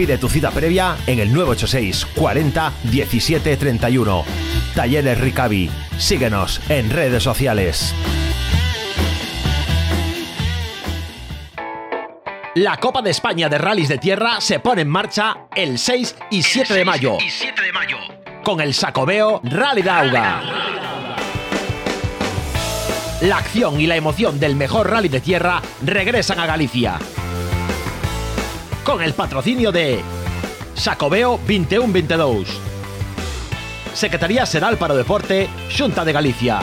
Pide tu cita previa en el 986 40 17 31. Talleres Ricavi. Síguenos en redes sociales. La Copa de España de Rallys de Tierra se pone en marcha el 6 y 7 de mayo. Con el Sacobeo Rally Dauga. La acción y la emoción del mejor rally de tierra regresan a Galicia. Con el patrocinio de Sacobeo 21-22. Secretaría Seral para Deporte, Xunta de Galicia.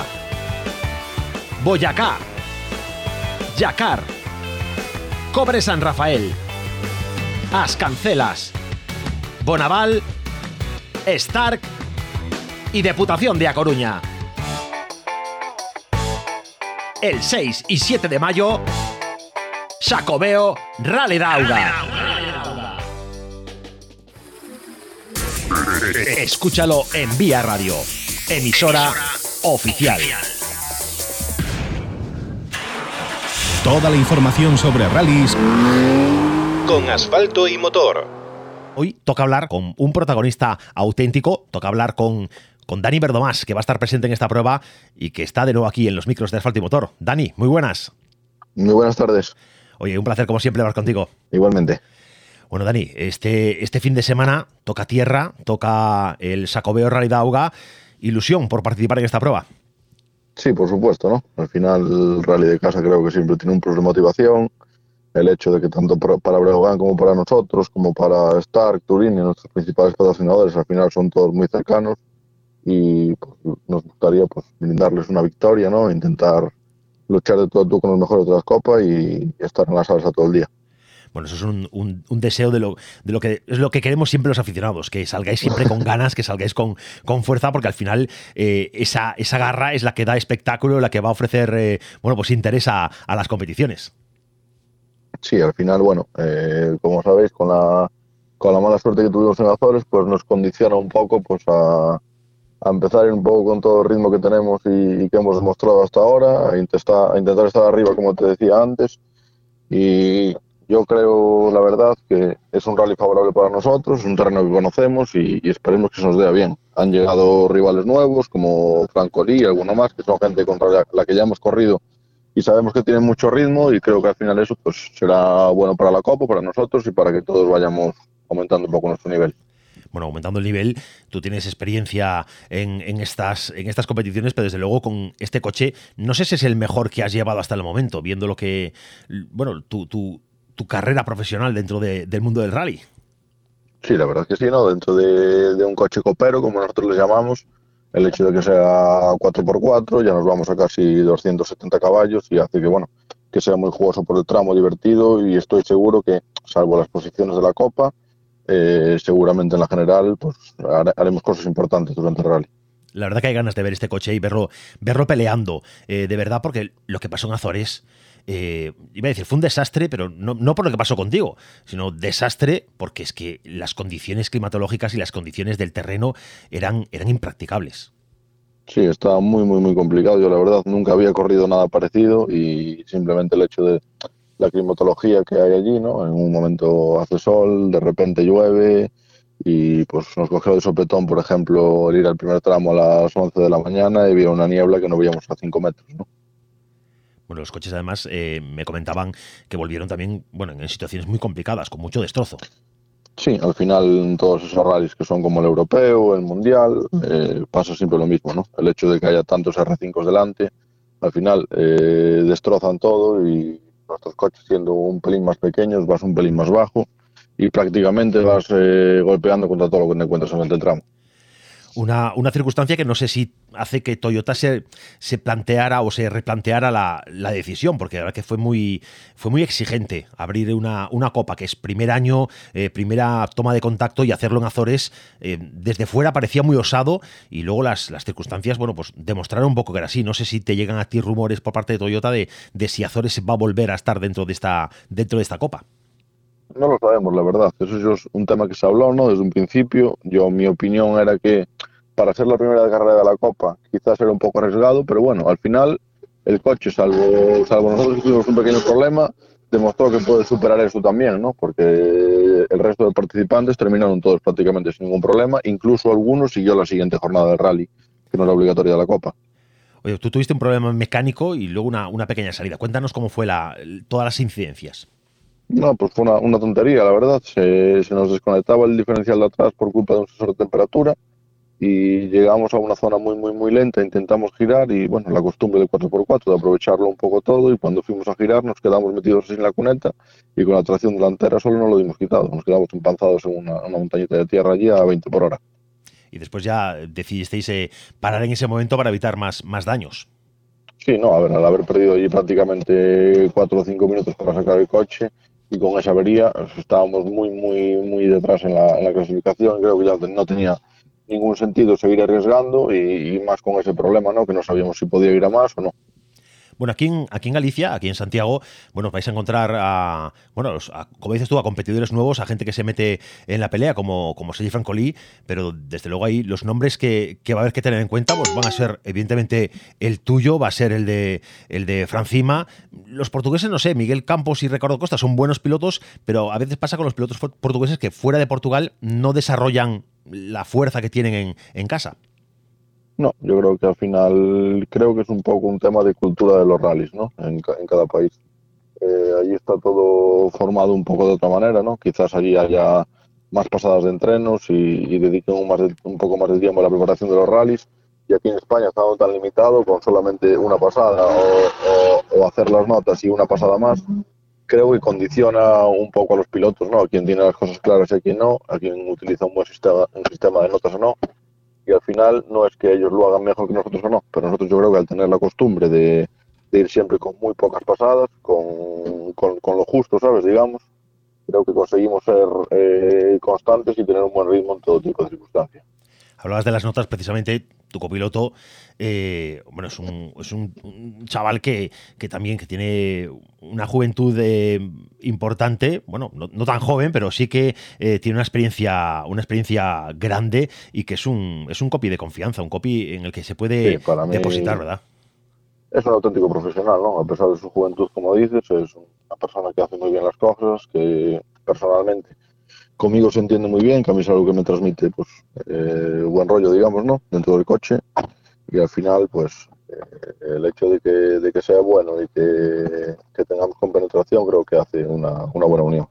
Boyacá. Yacar. Cobre San Rafael. As Cancelas. Bonaval. Stark. Y Deputación de A Coruña. El 6 y 7 de mayo, Sacobeo Rally Dauga. Escúchalo en Vía Radio, emisora oficial. Toda la información sobre rallies con asfalto y motor. Hoy toca hablar con un protagonista auténtico, toca hablar con, con Dani Verdomás, que va a estar presente en esta prueba y que está de nuevo aquí en los micros de asfalto y motor. Dani, muy buenas. Muy buenas tardes. Oye, un placer como siempre hablar contigo. Igualmente. Bueno, Dani, este, este fin de semana toca tierra, toca el Sacobeo Rally Dauga. Ilusión por participar en esta prueba. Sí, por supuesto, ¿no? Al final el rally de casa creo que siempre tiene un plus de motivación. El hecho de que tanto para Breogán como para nosotros, como para Stark, Turín y nuestros principales patrocinadores, al final son todos muy cercanos y pues, nos gustaría pues brindarles una victoria, ¿no? Intentar luchar de todo todo con los mejores de las copas y estar en la salsa todo el día. Bueno, eso es un, deseo de lo, que es lo que queremos siempre los aficionados, que salgáis siempre con ganas, que salgáis con, fuerza, porque al final eh, esa, esa garra es la que da espectáculo, la que va a ofrecer eh, bueno, pues interés a, las competiciones. Sí, al final, bueno, eh, como sabéis, con la, con la mala suerte que tuvimos en Azores, pues nos condiciona un poco pues a, empezar un poco con todo el ritmo que tenemos y, y que hemos demostrado hasta ahora, a intentar, a intentar estar arriba, como te decía antes, y yo creo, la verdad, que es un rally favorable para nosotros, es un terreno que conocemos y, esperemos que se nos dé bien. Han llegado rivales nuevos como Franco Lee y alguno más, que son gente contra la, que ya hemos corrido y sabemos que tienen mucho ritmo y creo que al final eso pues será bueno para la Copa, para nosotros y para que todos vayamos aumentando un poco nuestro nivel bueno, aumentando el nivel, tú tienes experiencia en, en, estas, en estas competiciones, pero desde luego con este coche, no sé si es el mejor que has llevado hasta el momento, viendo lo que, bueno, tu, tu, tu carrera profesional dentro de, del mundo del rally. Sí, la verdad es que sí, ¿no? Dentro de, de, un coche copero, como nosotros le llamamos, el hecho de que sea 4x4, ya nos vamos a casi 270 caballos y hace que, bueno, que sea muy jugoso por el tramo, divertido y estoy seguro que, salvo las posiciones de la Copa, eh, seguramente en la general pues haremos cosas importantes durante el rally. La verdad que hay ganas de ver este coche y verlo, verlo peleando, eh, de verdad, porque lo que pasó en Azores, eh, iba a decir, fue un desastre, pero no, no, por lo que pasó contigo, sino desastre porque es que las condiciones climatológicas y las condiciones del terreno eran, eran impracticables. Sí, estaba muy, muy, muy complicado. Yo la verdad nunca había corrido nada parecido y simplemente el hecho de la climatología que hay allí, ¿no? En un momento hace sol, de repente llueve y pues nos cogió de sopetón, por ejemplo, el ir al primer tramo a las 11 de la mañana y había una niebla que no veíamos a 5 metros, ¿no? Bueno, los coches además eh, me comentaban que volvieron también, bueno, en situaciones muy complicadas, con mucho destrozo. Sí, al final en todos esos rallies que son como el europeo, el mundial, eh, pasa siempre lo mismo, ¿no? El hecho de que haya tantos R5 delante, al final eh, destrozan todo y Nuestros coches siendo un pelín más pequeños, vas un pelín más bajo y prácticamente vas eh, golpeando contra todo lo que te encuentras en el tramo. Una, una, circunstancia que no sé si hace que Toyota se, se planteara o se replanteara la, la, decisión, porque la verdad que fue muy, fue muy exigente abrir una, una copa, que es primer año, eh, primera toma de contacto y hacerlo en Azores eh, desde fuera parecía muy osado y luego las, las circunstancias, bueno, pues demostraron un poco que era así. No sé si te llegan a ti rumores por parte de Toyota de, de si Azores va a volver a estar dentro de esta, dentro de esta copa. No lo sabemos, la verdad. Eso es un tema que se habló, ¿no? Desde un principio. Yo, mi opinión era que para ser la primera carrera de la Copa quizás era un poco arriesgado, pero bueno, al final el coche, salvo, salvo nosotros que tuvimos un pequeño problema, demostró que puede superar eso también, ¿no? Porque el resto de participantes terminaron todos prácticamente sin ningún problema, incluso algunos siguió la siguiente jornada del rally, que no era obligatoria de la Copa. Oye, tú tuviste un problema mecánico y luego una, una pequeña salida. Cuéntanos cómo fue la, todas las incidencias. No, pues fue una, una tontería, la verdad. Se, se, nos desconectaba el diferencial de atrás por culpa de un sensor de temperatura y llegamos a una zona muy, muy, muy lenta, intentamos girar y bueno, la costumbre del 4x4 de aprovecharlo un poco todo y cuando fuimos a girar nos quedamos metidos en la cuneta y con la tracción delantera solo no lo dimos quitado, nos quedamos empanzados en una, una montañita de tierra allí a 20 por hora. Y después ya decidisteis eh, parar en ese momento para evitar más, más daños. Sí, no, a ver, al haber perdido allí prácticamente 4 o 5 minutos para sacar el coche, y con esa avería estábamos muy, muy, muy detrás en la, clasificación. Creo que ya no tenía ningún sentido seguir arriesgando y, y, más con ese problema, ¿no? Que no sabíamos si podía ir a más o no. Bueno, aquí en, aquí en Galicia, aquí en Santiago, bueno, vais a encontrar a, bueno, a, como dices tú, a competidores nuevos, a gente que se mete en la pelea, como, como Sergi Francolí, pero desde luego ahí los nombres que, que, va a haber que tener en cuenta pues van a ser, evidentemente, el tuyo, va a ser el de, el de Francima. Los portugueses, no sé, Miguel Campos y Ricardo Costa son buenos pilotos, pero a veces pasa con los pilotos portugueses que fuera de Portugal no desarrollan la fuerza que tienen en, en casa. No, yo creo que al final creo que es un poco un tema de cultura de los rallies, ¿no? En, cada país. Eh, allí está todo formado un poco de otra manera, ¿no? Quizás allí haya más pasadas de entrenos y, y dediquen un, más de, un, poco más de tiempo a la preparación de los rallies. Y aquí en España está tan limitado con solamente una pasada o, hacer las notas y una pasada más. Creo que condiciona un poco a los pilotos, ¿no? A quien tiene las cosas claras y a quien no, a quien utiliza un buen sistema de notas o no y al final no es que ellos lo hagan mejor que nosotros o no, pero nosotros yo creo que al tener la costumbre de, de ir siempre con muy pocas pasadas, con, con, con, lo justo, ¿sabes? Digamos, creo que conseguimos ser eh, constantes y tener un buen ritmo en todo tipo de circunstancias. Hablabas de las notas, precisamente tu copiloto, eh, bueno, es un, es un, un chaval que, que, también que tiene una juventud eh, importante, bueno, no, no, tan joven, pero sí que eh, tiene una experiencia, una experiencia grande y que es un, es un copy de confianza, un copy en el que se puede sí, depositar, ¿verdad? Es un auténtico profesional, ¿no? A pesar de su juventud, como dices, es una persona que hace muy bien las cosas, que personalmente conmigo se entiende muy bien, que a mí es algo que me transmite pues eh, buen rollo, digamos, ¿no? Dentro del coche. Y al final, pues eh, el hecho de que, de que, sea bueno y que, que, tengamos compenetración creo que hace una, una buena unión.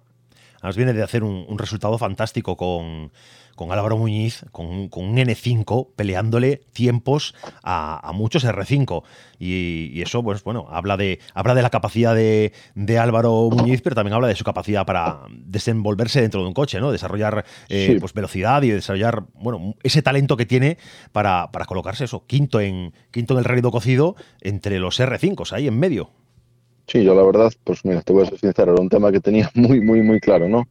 Además viene de hacer un, un resultado fantástico con, con Álvaro Muñiz, con, con, un N5, peleándole tiempos a, a muchos R5. Y, y, eso, pues bueno, habla de, habla de la capacidad de, de, Álvaro Muñiz, pero también habla de su capacidad para desenvolverse dentro de un coche, ¿no? Desarrollar eh, sí. pues, velocidad y desarrollar, bueno, ese talento que tiene para, para colocarse eso, quinto en, quinto en el rédido cocido entre los R5, ahí en medio. Sí, yo la verdad, pues mira, te voy a ser sincero, era un tema que tenía muy, muy, muy claro, ¿no?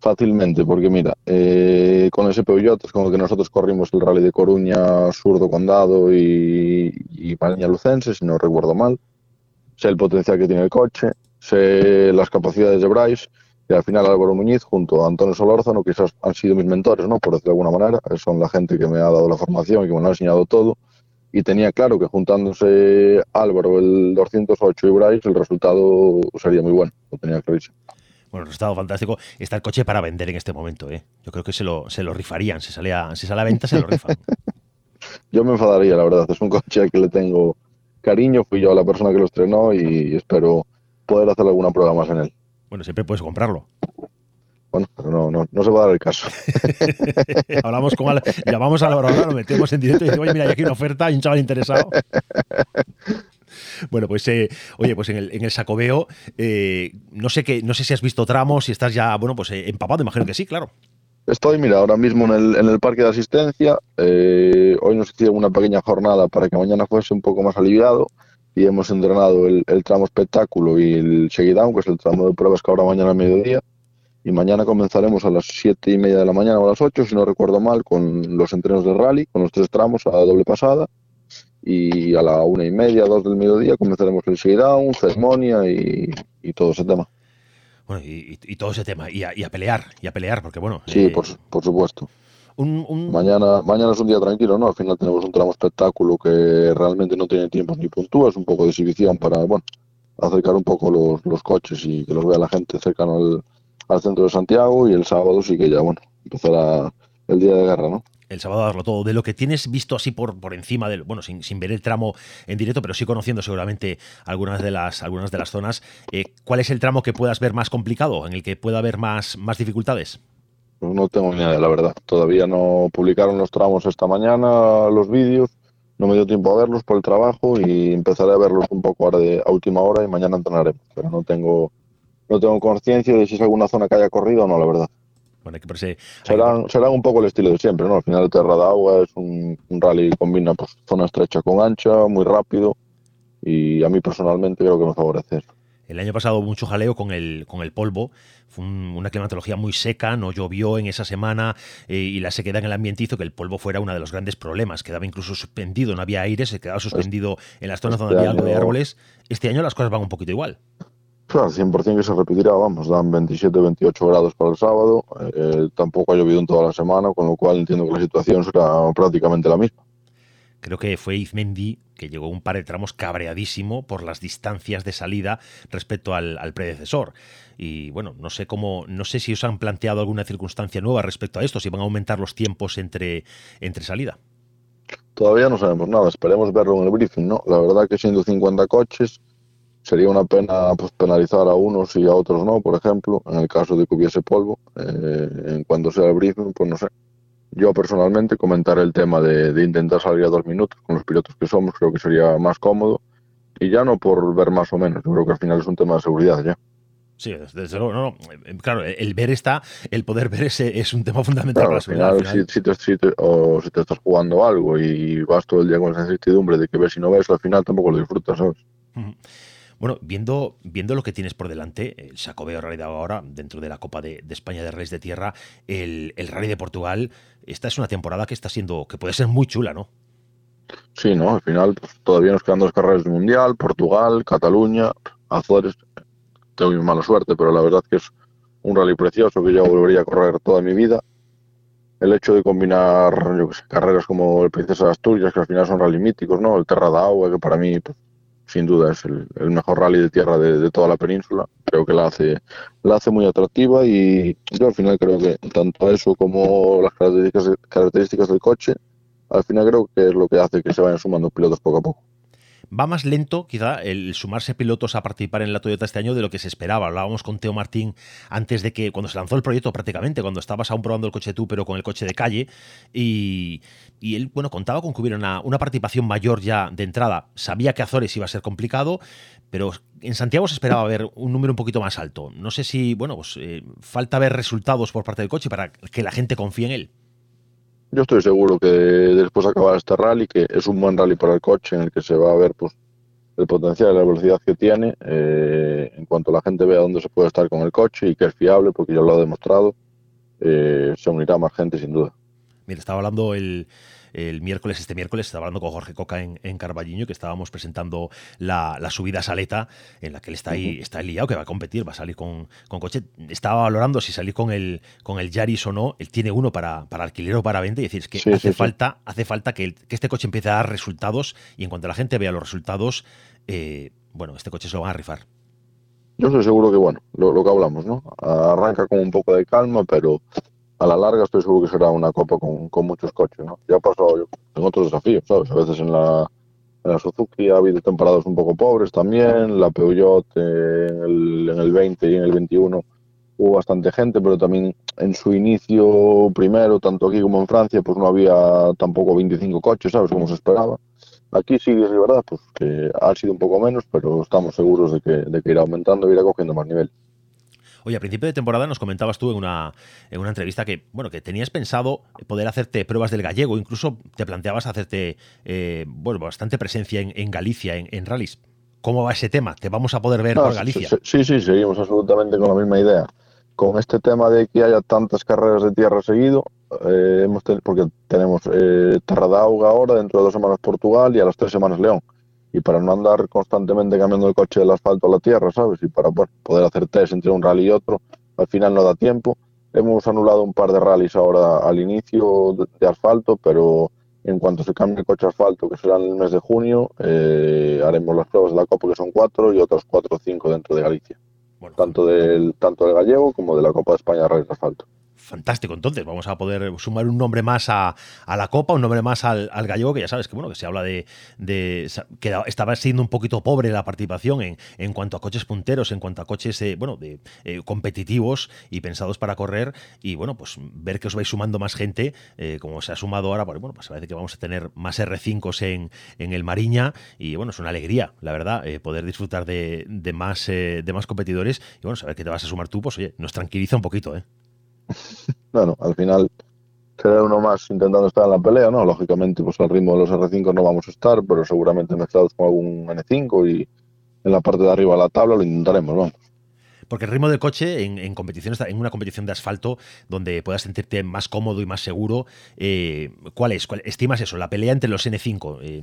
Fácilmente, porque mira, eh, con ese Peugeot es como que nosotros corrimos el rally de Coruña, Surdo Condado y, y Lucense, si no recuerdo mal. Sé el potencial que tiene el coche, sé las capacidades de Bryce, y al final Álvaro Muñiz junto a Antonio Solórzano, quizás han sido mis mentores, ¿no? Por decirlo de alguna manera, son la gente que me ha dado la formación y que me lo ha enseñado todo. Y tenía claro que juntándose Álvaro, el 208 y Bryce, el resultado sería muy bueno, lo tenía clarísimo. Bueno, resultado fantástico. Está el coche para vender en este momento, ¿eh? Yo creo que se lo, se lo rifarían. Si sale, a, si sale a venta, se lo rifan. yo me enfadaría, la verdad. Es un coche al que le tengo cariño. Fui yo la persona que lo estrenó y espero poder hacer alguna prueba más en él. Bueno, siempre puedes comprarlo. Bueno, no, no, no se va a dar el caso. Hablamos con Al, llamamos a la hora, lo metemos en directo y decimos, oye, mira, hay aquí una oferta, hay un chaval interesado. Bueno, pues eh, oye, pues en el, en el Sacobeo, eh, no sé qué, no sé si has visto tramos, si estás ya, bueno, pues eh, empapado, imagino que sí, claro. Estoy, mira, ahora mismo en el, en el parque de asistencia. hoy nos hicieron una pequeña jornada para que mañana fuese un poco más aliviado y hemos entrenado el, el tramo espectáculo y el down, que es el tramo de pruebas que ahora mañana a mediodía y mañana comenzaremos a las siete y media de la mañana o a las 8, si no recuerdo mal, con los entrenos de rally, con los tres tramos a doble pasada. Y a la una y media, dos del mediodía, comenzaremos el showdown, ceremonia y, y, todo ese tema. Bueno, y, y todo ese tema, y a, y a, pelear, y a pelear, porque bueno. Sí, eh, por, por, supuesto. Un, un... Mañana, mañana es un día tranquilo, ¿no? Al final tenemos un tramo espectáculo que realmente no tiene tiempo ni puntúa, es un poco de exhibición para, bueno, acercar un poco los, los coches y que los vea la gente cercano al, al centro de Santiago y el sábado sí que ya, bueno, empezará el día de guerra, ¿no? el sábado darlo todo. De lo que tienes visto así por, por encima del, bueno, sin, sin ver el tramo en directo, pero sí conociendo seguramente algunas de las, algunas de las zonas, eh, ¿cuál es el tramo que puedas ver más complicado, en el que pueda haber más, más dificultades? Pues no tengo ni idea, la verdad. Todavía no publicaron los tramos esta mañana, los vídeos. No me dio tiempo a verlos por el trabajo y empezaré a verlos un poco ahora de a última hora y mañana entrenaremos. Pero no tengo no tengo conciencia de si es alguna zona que haya corrido o no, la verdad. Bueno, que serán, serán, un poco el estilo de siempre, ¿no? Al final, Terra de Agua es un, rally que combina pues, zona estrecha con ancha, muy rápido, y a mí personalmente creo que me favorece El año pasado hubo mucho jaleo con el, con el polvo, fue una climatología muy seca, no llovió en esa semana eh, y la sequedad en el ambiente hizo que el polvo fuera uno de los grandes problemas. Quedaba incluso suspendido, no había aire, se quedaba suspendido en las zonas donde había algo de árboles. Este año las cosas van un poquito igual. Claro, 100% que se repetirá, vamos, dan 27, 28 grados para el sábado, eh, tampoco ha llovido en toda la semana, con lo cual entiendo que la situación será prácticamente la misma. Creo que fue Izmendi que llegó un par de tramos cabreadísimo por las distancias de salida respecto al, predecesor. Y bueno, no sé cómo, no sé si os han planteado alguna circunstancia nueva respecto a esto, si van a aumentar los tiempos entre, entre salida. Todavía no sabemos nada, esperemos verlo en el briefing, ¿no? La verdad que siendo 50 coches, sería una pena pues, penalizar a unos y a otros no, por ejemplo, en el caso de que hubiese polvo. Eh, en cuanto sea el briefing, pues no sé. Yo personalmente comentar el tema de, intentar salir a dos minutos con los pilotos que somos, creo que sería más cómodo. Y ya no por ver más o menos, yo creo que al final es un tema de seguridad ya. Sí, desde luego, no, Claro, el ver está, el poder ver ese es un tema fundamental para la seguridad. Al final, Si, te, si, o si te estás jugando algo y vas todo el día con esa incertidumbre de que ves y no ves, al final tampoco lo disfrutas, ¿sabes? Bueno, viendo, viendo lo que tienes por delante, el Sacobeo de ahora, dentro de la Copa de, España de Reyes de Tierra, el, Rally de Portugal, esta es una temporada que está siendo, que puede ser muy chula, ¿no? Sí, ¿no? Al final pues, todavía nos quedan dos carreras de Mundial, Portugal, Cataluña, Azores. Tengo mi mala suerte, pero la verdad que es un rally precioso que yo volvería a correr toda mi vida. El hecho de combinar yo sé, carreras como el Princesa de Asturias, que al final son rally míticos, ¿no? El Terra da Agua, que para mí pues, sin duda es el, mejor rally de tierra de, toda la península. Creo que la hace, la hace muy atractiva y yo al final creo que tanto eso como las características, características del coche, al final creo que es lo que hace que se vayan sumando pilotos poco a poco va más lento quizá el sumarse pilotos a participar en la Toyota este año de lo que se esperaba. Hablábamos con Teo Martín antes de que, cuando se lanzó el proyecto prácticamente, cuando estabas aún probando el coche tú, pero con el coche de calle, y, él, bueno, contaba con que hubiera una, participación mayor ya de entrada. Sabía que Azores iba a ser complicado, pero en Santiago se esperaba ver un número un poquito más alto. No sé si, bueno, pues eh, falta ver resultados por parte del coche para que la gente confíe en él. Yo estoy seguro que después de acabar este rally, que es un buen rally para el coche en el que se va a ver pues, el potencial y la velocidad que tiene, eh, en cuanto la gente vea dónde se puede estar con el coche y que es fiable, porque ya lo ha demostrado, eh, se unirá más gente sin duda. Mira, estaba hablando el, el miércoles, este miércoles, estaba hablando con Jorge Coca en, en Carballiño, que estábamos presentando la, subida a Saleta, en la que él está ahí, está liado, que va a competir, va a salir con, coche. Estaba valorando si salir con el, con el Yaris o no. Él tiene uno para, para alquiler o para venta y decir, es que hace, falta, hace falta que, este coche empiece a dar resultados y en cuanto la gente vea los resultados, eh, bueno, este coche se lo van a rifar. Yo estoy seguro que, bueno, lo, lo, que hablamos, ¿no? Arranca con un poco de calma, pero a la larga estoy seguro que será una copa con, muchos coches, ¿no? Ya ha pasado en otros desafíos, ¿sabes? A veces en la, en la Suzuki ha habido temporadas un poco pobres también, la Peugeot en el, en el 20 y en el 21 hubo bastante gente, pero también en su inicio primero, tanto aquí como en Francia, pues no había tampoco 25 coches, ¿sabes? Como se esperaba. Aquí sí es verdad, pues que ha sido un poco menos, pero estamos seguros de que, de que irá aumentando y irá cogiendo más nivel. Oye, a principio de temporada nos comentabas tú en una, en una entrevista que, bueno, que tenías pensado poder hacerte pruebas del gallego, incluso te planteabas hacerte, eh, bueno, bastante presencia en, Galicia, en, en rallies. ¿Cómo va ese tema? ¿Te vamos a poder ver por Galicia? Sí, sí, seguimos absolutamente con la misma idea. Con este tema de que haya tantas carreras de tierra seguido, eh, hemos porque tenemos eh, ahora, dentro de dos semanas Portugal y a las tres semanas León. Y para no andar constantemente cambiando el coche del asfalto a la tierra, ¿sabes? Y para poder hacer test entre un rally y otro, al final no da tiempo. Hemos anulado un par de rallies ahora al inicio de asfalto, pero en cuanto se cambie el coche asfalto, que será en el mes de junio, eh, haremos las pruebas de la Copa, que son cuatro, y otros cuatro o cinco dentro de Galicia. tanto, del, tanto del gallego como de la Copa de España de Rally Asfalto fantástico. Entonces, vamos a poder sumar un nombre más a, la Copa, un nombre más al, gallego, que ya sabes que bueno, que se habla de, que estaba siendo un poquito pobre la participación en, en cuanto a coches punteros, en cuanto a coches eh, bueno, de, eh, competitivos y pensados para correr. Y bueno, pues ver que os vais sumando más gente, eh, como se ha sumado ahora, pues, bueno, pues parece que vamos a tener más R5s en, en el Mariña. Y bueno, es una alegría, la verdad, poder disfrutar de, más, de más competidores. Y bueno, saber que te vas a sumar tú, pues oye, nos tranquiliza un poquito, ¿eh? bueno, al final será uno más intentando estar en la pelea, ¿no? Lógicamente, pues al ritmo de los R5 no vamos a estar, pero seguramente mezclados con algún N5 y en la parte de arriba de la tabla lo intentaremos, vamos. Porque el ritmo del coche en, en competiciones, en una competición de asfalto donde puedas sentirte más cómodo y más seguro, eh, ¿cuál es? ¿Estimas eso? La pelea entre los N5.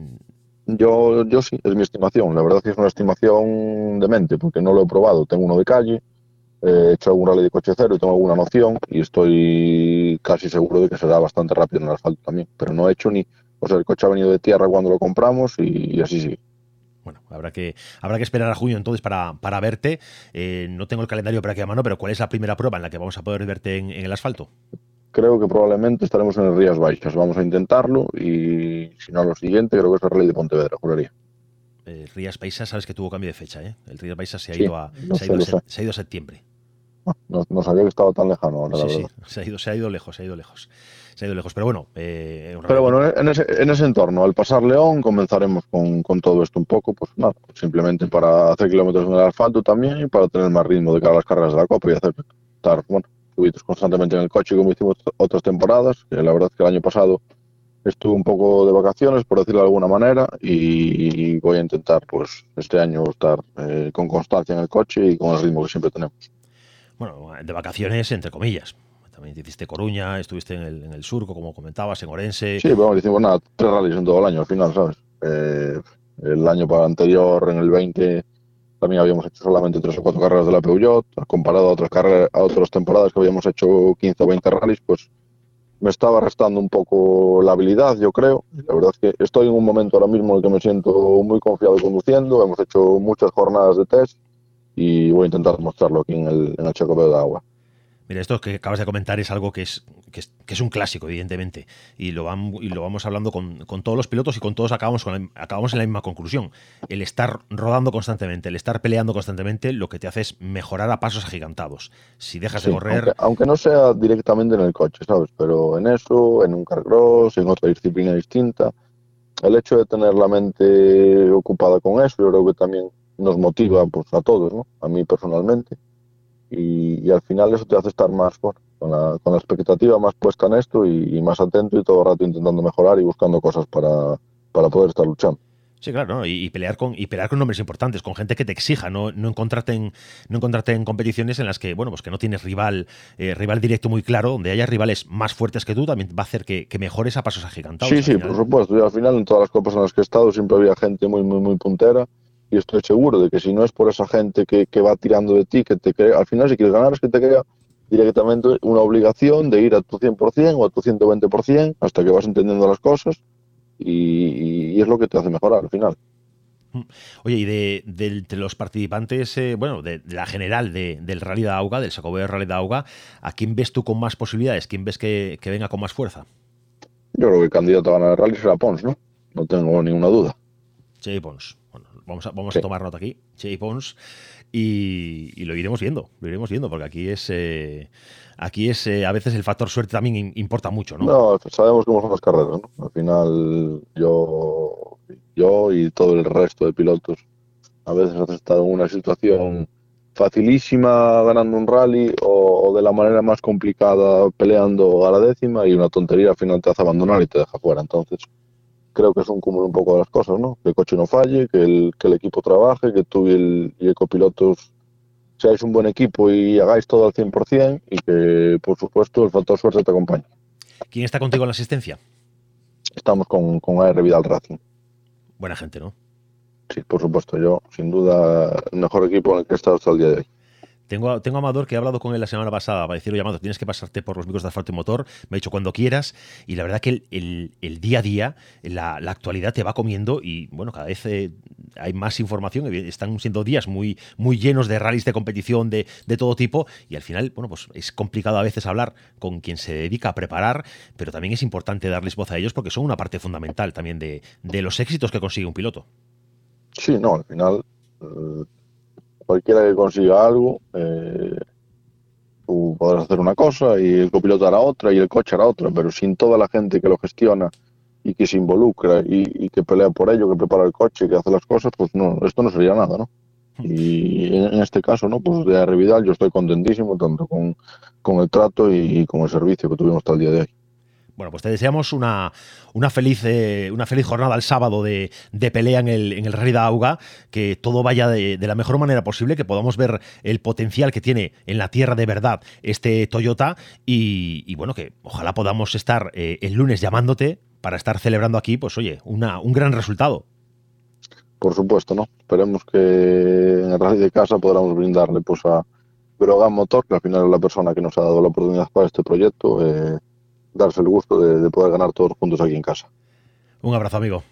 Yo, yo sí, es mi estimación. La verdad es que es una estimación de mente, porque no lo he probado. Tengo uno de calle, he hecho algún rally de coche cero y tengo alguna noción y estoy casi seguro de que será bastante rápido en el asfalto también. Pero no he hecho ni, o sea, el coche ha venido de tierra cuando lo compramos y, así sí. Bueno, habrá que, habrá que esperar a junio entonces para, para verte. Eh, no tengo el calendario para aquí a mano, pero ¿cuál es la primera prueba en la que vamos a poder verte en, el asfalto? Creo que probablemente estaremos en el Rías Baixas. Vamos a intentarlo y si no lo siguiente, creo que es el Rally de Pontevedra, juraría. Rías Baixas, sabes que tuvo cambio de fecha, ¿eh? El Rías Baixas se ha, ido, a, se ha ido a septiembre. No, sabía que estaba tan lejano. sí, sí, se ha, ido, se ha ido lejos, se ha ido lejos. Se ha ido lejos, pero bueno. Eh, pero bueno, en ese, en ese, entorno, al pasar León, comenzaremos con, con, todo esto un poco, pues nada, simplemente para hacer kilómetros en el asfalto también y para tener más ritmo de cara a las carreras de la Copa y hacer estar, bueno, subidos constantemente en el coche como hicimos otras temporadas. La verdad es que el año pasado estuve un poco de vacaciones, por decirlo de alguna manera, y voy a intentar, pues, este año estar eh, con constancia en el coche y con el ritmo que siempre tenemos bueno, de vacaciones, entre comillas. También hiciste Coruña, estuviste en el, en el surco, como comentabas, en Orense. Sí, bueno, hicimos nada, tres rallies en todo el año al final, ¿sabes? Eh, el año anterior, en el 20, también habíamos hecho solamente tres o cuatro carreras de la Peugeot, comparado a otras carreras, a otras temporadas que habíamos hecho 15 o 20 rallies, pues me estaba restando un poco la habilidad, yo creo. La verdad es que estoy en un momento ahora mismo en el que me siento muy confiado conduciendo. Hemos hecho muchas jornadas de test y voy a intentar mostrarlo aquí en el, en el de Agua. Mira, esto que acabas de comentar es algo que es, que es, un clásico, evidentemente, y lo, vamos, y lo vamos hablando con, todos los pilotos y con todos acabamos, con acabamos en la misma conclusión. El estar rodando constantemente, el estar peleando constantemente, lo que te hace es mejorar a pasos agigantados. Si dejas de correr... Aunque, no sea directamente en el coche, ¿sabes? Pero en eso, en un carcross, en otra disciplina distinta, el hecho de tener la mente ocupada con eso, yo creo que también nos motiva pues, a todos, ¿no? a mí personalmente. Y, al final eso te hace estar más con, la, con la expectativa más puesta en esto y, más atento y todo el rato intentando mejorar y buscando cosas para, para poder estar luchando. Sí, claro, y, pelear con y pelear con nombres importantes, con gente que te exija, no, no encontrarte en no encontrarte en competiciones en las que, bueno, pues que no tienes rival eh, rival directo muy claro, donde haya rivales más fuertes que tú, también va a hacer que, mejores a pasos agigantados. Sí, sí, por supuesto. Y al final en todas las copas en las que he estado siempre había gente muy, muy, muy puntera y estoy seguro de que si no es por esa gente que, va tirando de ti, que te crea, al final si quieres ganar es que te crea directamente una obligación de ir a tu 100% o a tu 120% hasta que vas entendiendo las cosas y, es lo que te hace mejorar al final. Oye, y de, los participantes, eh, bueno, de, la general del Rally de Auga, del Sacobeo Rally de Auga, ¿a quién ves tú con más posibilidades? ¿Quién ves que, venga con más fuerza? Yo creo que el candidato a ganar el rally será Pons, ¿no? No tengo ninguna duda. Sí, Pons. Vamos a, vamos a tomar nota aquí, Che Pons, y, lo iremos viendo, lo iremos viendo, porque aquí es eh, aquí es eh, a veces el factor suerte también importa mucho, ¿no? No, sabemos cómo son las carreras, ¿no? Al final yo, yo y todo el resto de pilotos. A veces has estado en una situación facilísima ganando un rally o, de la manera más complicada peleando a la décima y una tontería al final te hace abandonar y te deja fuera. Entonces, creo que es un cúmulo un poco de las cosas, ¿no? Que el coche no falle, que el, que el equipo trabaje, que tú y el, y el copilotos seáis un buen equipo y hagáis todo al 100% y que, por supuesto, el factor suerte te acompañe. ¿Quién está contigo en la asistencia? Estamos con, con AR Vidal Racing. Buena gente, ¿no? Sí, por supuesto, yo, sin duda, el mejor equipo en el que he estado hasta el día de hoy. Tengo, tengo a Amador que he hablado con él la semana pasada para decirle, Amador, tienes que pasarte por los micros de asfalto y motor. Me ha dicho cuando quieras. Y la verdad que el, día a día, la, actualidad te va comiendo y bueno, cada vez eh, hay más información. Están siendo días muy, muy llenos de rallies de competición de, todo tipo. Y al final, bueno, pues es complicado a veces hablar con quien se dedica a preparar, pero también es importante darles voz a ellos porque son una parte fundamental también de, de los éxitos que consigue un piloto. Sí, no, al final. Eh, cualquiera que consiga algo, eh, tú podrás hacer una cosa y el copiloto hará otra y el coche hará otra, pero sin toda la gente que lo gestiona y que se involucra y, que pelea por ello, que prepara el coche, que hace las cosas, pues no, esto no sería nada, ¿no? Y en, este caso, ¿no? Pues de Arrevidal yo estoy contentísimo tanto con, con el trato y, con el servicio que tuvimos hasta el día de hoy. Bueno, pues te deseamos una, una, feliz, eh, una feliz jornada el sábado de, pelea en el, en el Rally de Auga, que todo vaya de, la mejor manera posible, que podamos ver el potencial que tiene en la tierra de verdad este Toyota y, bueno, que ojalá podamos estar eh, el lunes llamándote para estar celebrando aquí, pues oye, una, un gran resultado. Por supuesto, ¿no? Esperemos que en el Rally de casa podamos brindarle pues a Brogan Motor, que al final es la persona que nos ha dado la oportunidad para este proyecto. Eh, darse el gusto de, poder ganar todos juntos aquí en casa. Un abrazo, amigo.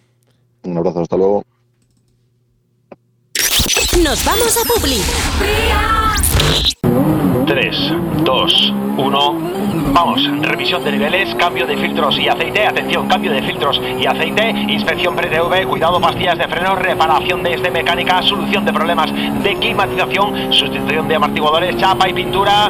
Un abrazo, hasta luego. Nos vamos a Publi. 3, 2, 1. Vamos, revisión de niveles, cambio de filtros y aceite. Atención, cambio de filtros y aceite. Inspección pre-TV, cuidado, pastillas de freno, reparación de este mecánica, solución de problemas de climatización, sustitución de amortiguadores, chapa y pintura.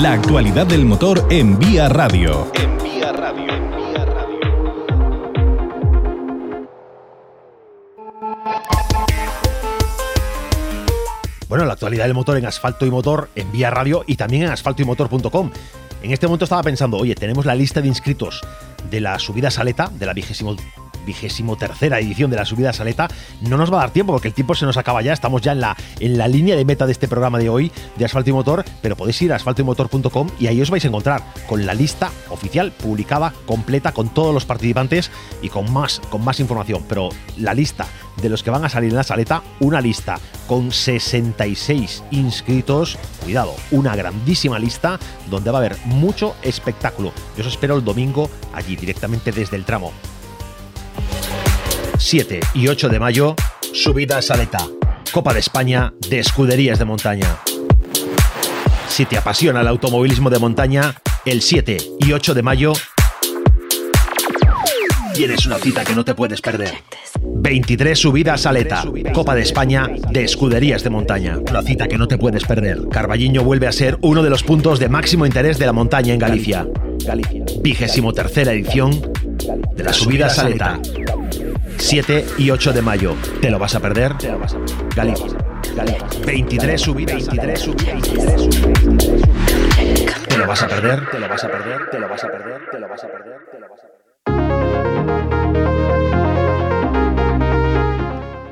La actualidad del motor en Vía Radio. En Vía Radio. Bueno, la actualidad del motor en asfalto y motor en Vía Radio y también en asfaltoymotor.com. En este momento estaba pensando, oye, tenemos la lista de inscritos de la subida saleta, de la vigésimo vigésimo tercera edición de la subida Saleta. No nos va a dar tiempo porque el tiempo se nos acaba ya. Estamos ya en la, en la línea de meta de este programa de hoy de Asfalto y Motor, pero podéis ir a asfaltoymotor.com y ahí os vais a encontrar con la lista oficial publicada, completa, con todos los participantes y con más, con más información. Pero la lista de los que van a salir en la saleta, una lista con 66 inscritos. Cuidado, una grandísima lista donde va a haber mucho espectáculo. Yo os espero el domingo allí directamente desde el tramo 7 y 8 de mayo, subida a Saleta, Copa de España de Escuderías de Montaña. Si te apasiona el automovilismo de montaña, el 7 y 8 de mayo tienes una cita que no te puedes perder. 23 subidas Saleta, Copa de España de Escuderías de Montaña. Una cita que no te puedes perder. Carballiño vuelve a ser uno de los puntos de máximo interés de la montaña en Galicia. Vigésimo tercera edición de la subida Saleta. 7 y 8 de mayo. ¿Te lo vas a perder? Te lo vas a perder. Galicia. 23 subidas. 23 subidas. Te lo vas a perder. Te lo vas a perder. Te lo vas a perder. Te lo vas a perder. Te lo vas a perder.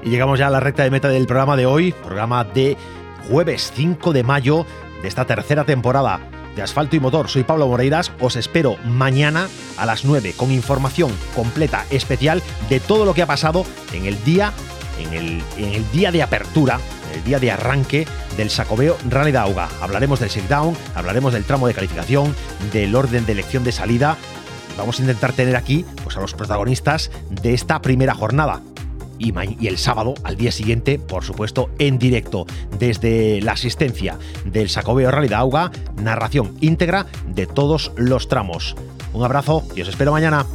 Y llegamos ya a la recta de meta del programa de hoy, programa de jueves 5 de mayo de esta tercera temporada de Asfalto y Motor. Soy Pablo Moreiras, os espero mañana a las 9 con información completa, especial de todo lo que ha pasado en el día, en el, día de apertura, el día de arranque del Sacobeo Rally de Auga. Hablaremos del sit-down, hablaremos del tramo de calificación, del orden de elección de salida vamos a intentar tener aquí pues, a los protagonistas de esta primera jornada. Y, el sábado, al día siguiente, por supuesto, en directo, desde la asistencia del Sacobeo de Auga, narración íntegra de todos los tramos. Un abrazo y os espero mañana.